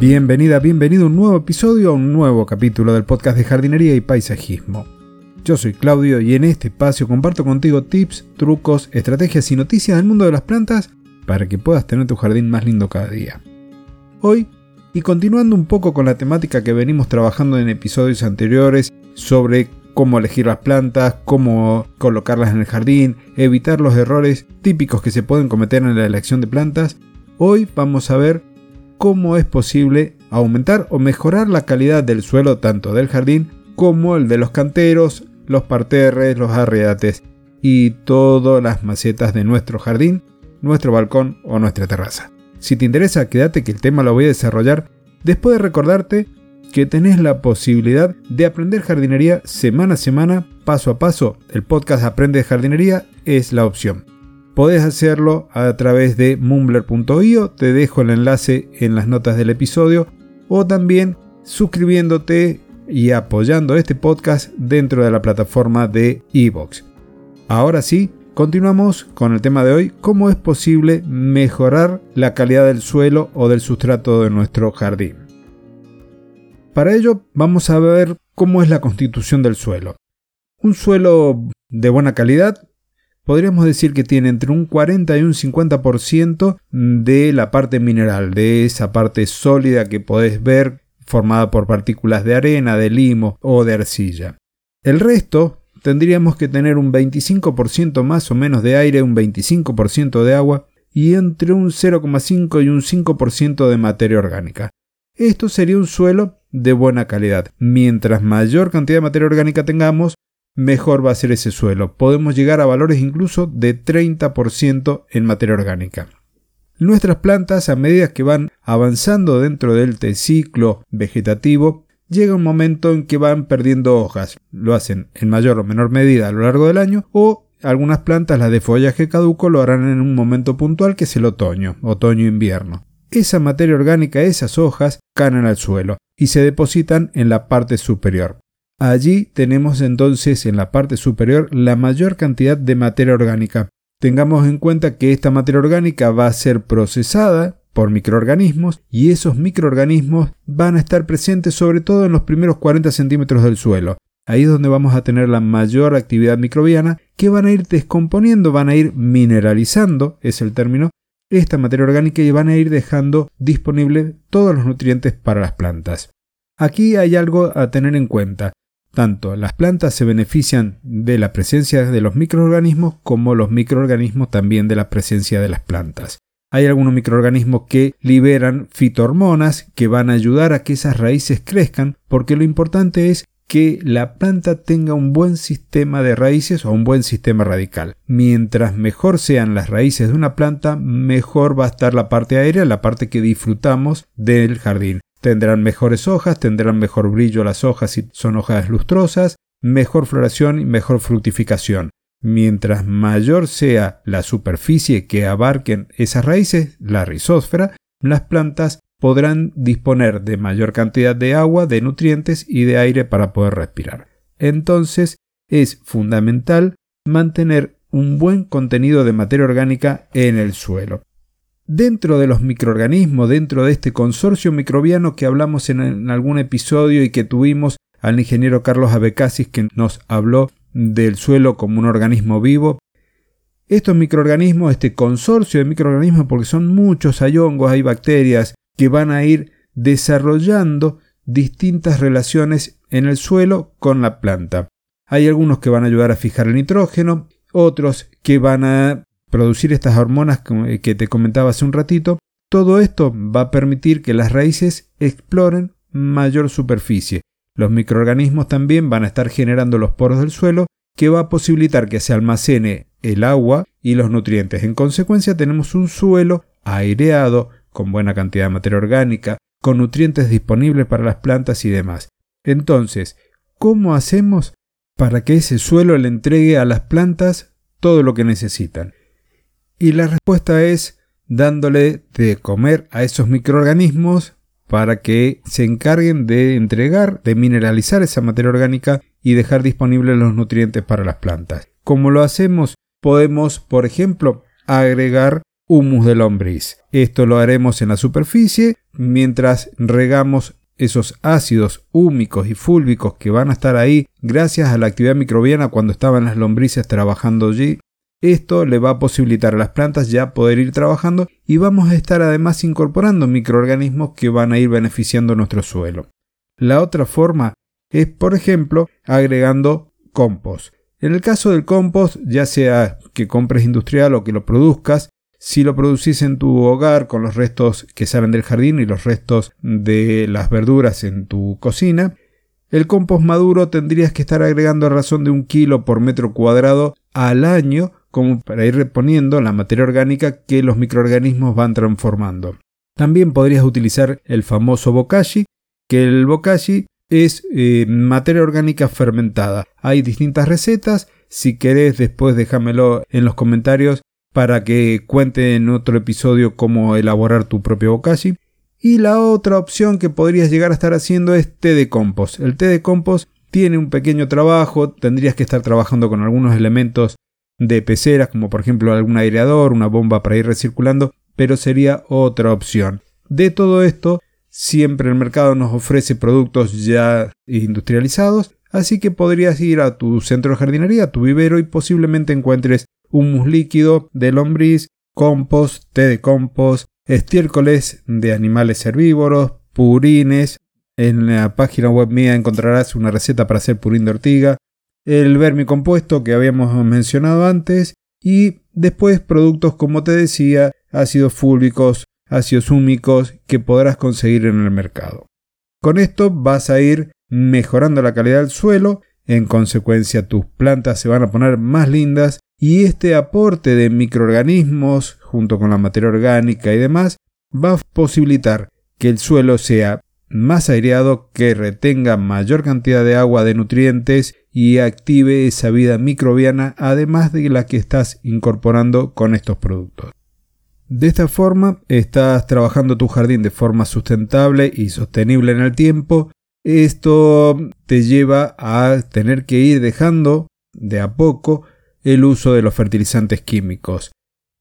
Bienvenida, bienvenido a un nuevo episodio, a un nuevo capítulo del podcast de jardinería y paisajismo. Yo soy Claudio y en este espacio comparto contigo tips, trucos, estrategias y noticias del mundo de las plantas para que puedas tener tu jardín más lindo cada día. Hoy, y continuando un poco con la temática que venimos trabajando en episodios anteriores sobre cómo elegir las plantas, cómo colocarlas en el jardín, evitar los errores típicos que se pueden cometer en la elección de plantas, hoy vamos a ver cómo es posible aumentar o mejorar la calidad del suelo tanto del jardín como el de los canteros, los parterres, los arriates y todas las macetas de nuestro jardín, nuestro balcón o nuestra terraza. Si te interesa, quédate que el tema lo voy a desarrollar después de recordarte que tenés la posibilidad de aprender jardinería semana a semana, paso a paso. El podcast Aprende Jardinería es la opción. Podés hacerlo a través de mumbler.io, te dejo el enlace en las notas del episodio, o también suscribiéndote y apoyando este podcast dentro de la plataforma de Evox. Ahora sí, continuamos con el tema de hoy, cómo es posible mejorar la calidad del suelo o del sustrato de nuestro jardín. Para ello vamos a ver cómo es la constitución del suelo. Un suelo de buena calidad podríamos decir que tiene entre un 40 y un 50% de la parte mineral, de esa parte sólida que podés ver formada por partículas de arena, de limo o de arcilla. El resto tendríamos que tener un 25% más o menos de aire, un 25% de agua y entre un 0,5 y un 5% de materia orgánica. Esto sería un suelo de buena calidad. Mientras mayor cantidad de materia orgánica tengamos, mejor va a ser ese suelo. Podemos llegar a valores incluso de 30% en materia orgánica. Nuestras plantas, a medida que van avanzando dentro del ciclo vegetativo, llega un momento en que van perdiendo hojas. Lo hacen en mayor o menor medida a lo largo del año o algunas plantas, las de follaje caduco, lo harán en un momento puntual que es el otoño, otoño-invierno. Esa materia orgánica, esas hojas, caen al suelo y se depositan en la parte superior. Allí tenemos entonces en la parte superior la mayor cantidad de materia orgánica. Tengamos en cuenta que esta materia orgánica va a ser procesada por microorganismos y esos microorganismos van a estar presentes sobre todo en los primeros 40 centímetros del suelo. Ahí es donde vamos a tener la mayor actividad microbiana que van a ir descomponiendo, van a ir mineralizando, es el término, esta materia orgánica y van a ir dejando disponible todos los nutrientes para las plantas. Aquí hay algo a tener en cuenta. Tanto las plantas se benefician de la presencia de los microorganismos como los microorganismos también de la presencia de las plantas. Hay algunos microorganismos que liberan fitohormonas que van a ayudar a que esas raíces crezcan porque lo importante es que la planta tenga un buen sistema de raíces o un buen sistema radical. Mientras mejor sean las raíces de una planta, mejor va a estar la parte aérea, la parte que disfrutamos del jardín. Tendrán mejores hojas, tendrán mejor brillo las hojas si son hojas lustrosas, mejor floración y mejor fructificación. Mientras mayor sea la superficie que abarquen esas raíces, la rizósfera, las plantas podrán disponer de mayor cantidad de agua, de nutrientes y de aire para poder respirar. Entonces, es fundamental mantener un buen contenido de materia orgánica en el suelo dentro de los microorganismos, dentro de este consorcio microbiano que hablamos en, algún episodio y que tuvimos al ingeniero Carlos Abecasis que nos habló del suelo como un organismo vivo. Estos microorganismos, este consorcio de microorganismos, porque son muchos, hay hongos, hay bacterias que van a ir desarrollando distintas relaciones en el suelo con la planta. Hay algunos que van a ayudar a fijar el nitrógeno, otros que van a producir estas hormonas eh, que te comentaba hace un ratito, todo esto va a permitir que las raíces exploren mayor superficie. Los microorganismos también van a estar generando los poros del suelo que va a posibilitar que se almacene el agua y los nutrientes. En consecuencia tenemos un suelo aireado, con buena cantidad de materia orgánica, con nutrientes disponibles para las plantas y demás. Entonces, ¿cómo hacemos para que ese suelo le entregue a las plantas todo lo que necesitan? Y la respuesta es dándole de comer a esos microorganismos para que se encarguen de entregar, de mineralizar esa materia orgánica y dejar disponibles los nutrientes para las plantas. Como lo hacemos, podemos, por ejemplo, agregar humus de lombriz. Esto lo haremos en la superficie, mientras regamos esos ácidos húmicos y fúlvicos que van a estar ahí gracias a la actividad microbiana cuando estaban las lombrices trabajando allí. Esto le va a posibilitar a las plantas ya poder ir trabajando y vamos a estar además incorporando microorganismos que van a ir beneficiando nuestro suelo. La otra forma es, por ejemplo, agregando compost. En el caso del compost, ya sea que compres industrial o que lo produzcas, si lo producís en tu hogar con los restos que salen del jardín y los restos de las verduras en tu cocina, el compost maduro tendrías que estar agregando a razón de un kilo por metro cuadrado al año como para ir reponiendo la materia orgánica que los microorganismos van transformando. También podrías utilizar el famoso bokashi, que el bokashi es eh, materia orgánica fermentada. Hay distintas recetas, si querés después déjamelo en los comentarios para que cuente en otro episodio cómo elaborar tu propio bokashi. Y la otra opción que podrías llegar a estar haciendo es té de compost. El té de compost tiene un pequeño trabajo, tendrías que estar trabajando con algunos elementos de peceras, como por ejemplo algún aireador, una bomba para ir recirculando, pero sería otra opción. De todo esto, siempre el mercado nos ofrece productos ya industrializados, así que podrías ir a tu centro de jardinería, a tu vivero y posiblemente encuentres humus líquido de lombriz, compost, té de compost, estiércoles de animales herbívoros, purines. En la página web mía encontrarás una receta para hacer purín de ortiga, el vermicompuesto que habíamos mencionado antes y después productos como te decía, ácidos fúlvicos, ácidos húmicos que podrás conseguir en el mercado. Con esto vas a ir mejorando la calidad del suelo, en consecuencia tus plantas se van a poner más lindas y este aporte de microorganismos junto con la materia orgánica y demás va a posibilitar que el suelo sea más aireado, que retenga mayor cantidad de agua de nutrientes y active esa vida microbiana además de la que estás incorporando con estos productos. De esta forma estás trabajando tu jardín de forma sustentable y sostenible en el tiempo. Esto te lleva a tener que ir dejando de a poco el uso de los fertilizantes químicos.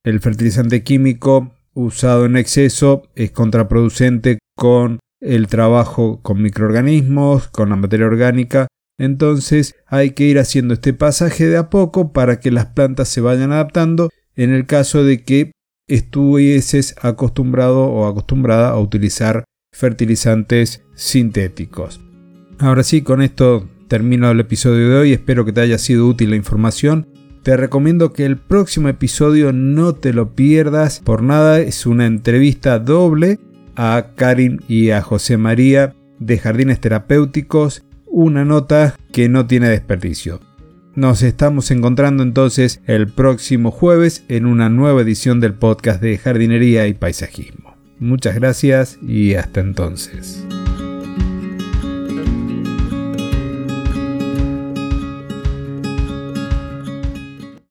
El fertilizante químico usado en exceso es contraproducente con el trabajo con microorganismos, con la materia orgánica. Entonces hay que ir haciendo este pasaje de a poco para que las plantas se vayan adaptando en el caso de que estuvieses acostumbrado o acostumbrada a utilizar fertilizantes sintéticos. Ahora sí, con esto termino el episodio de hoy. Espero que te haya sido útil la información. Te recomiendo que el próximo episodio no te lo pierdas por nada. Es una entrevista doble a Karin y a José María de Jardines Terapéuticos. Una nota que no tiene desperdicio. Nos estamos encontrando entonces el próximo jueves en una nueva edición del podcast de jardinería y paisajismo. Muchas gracias y hasta entonces.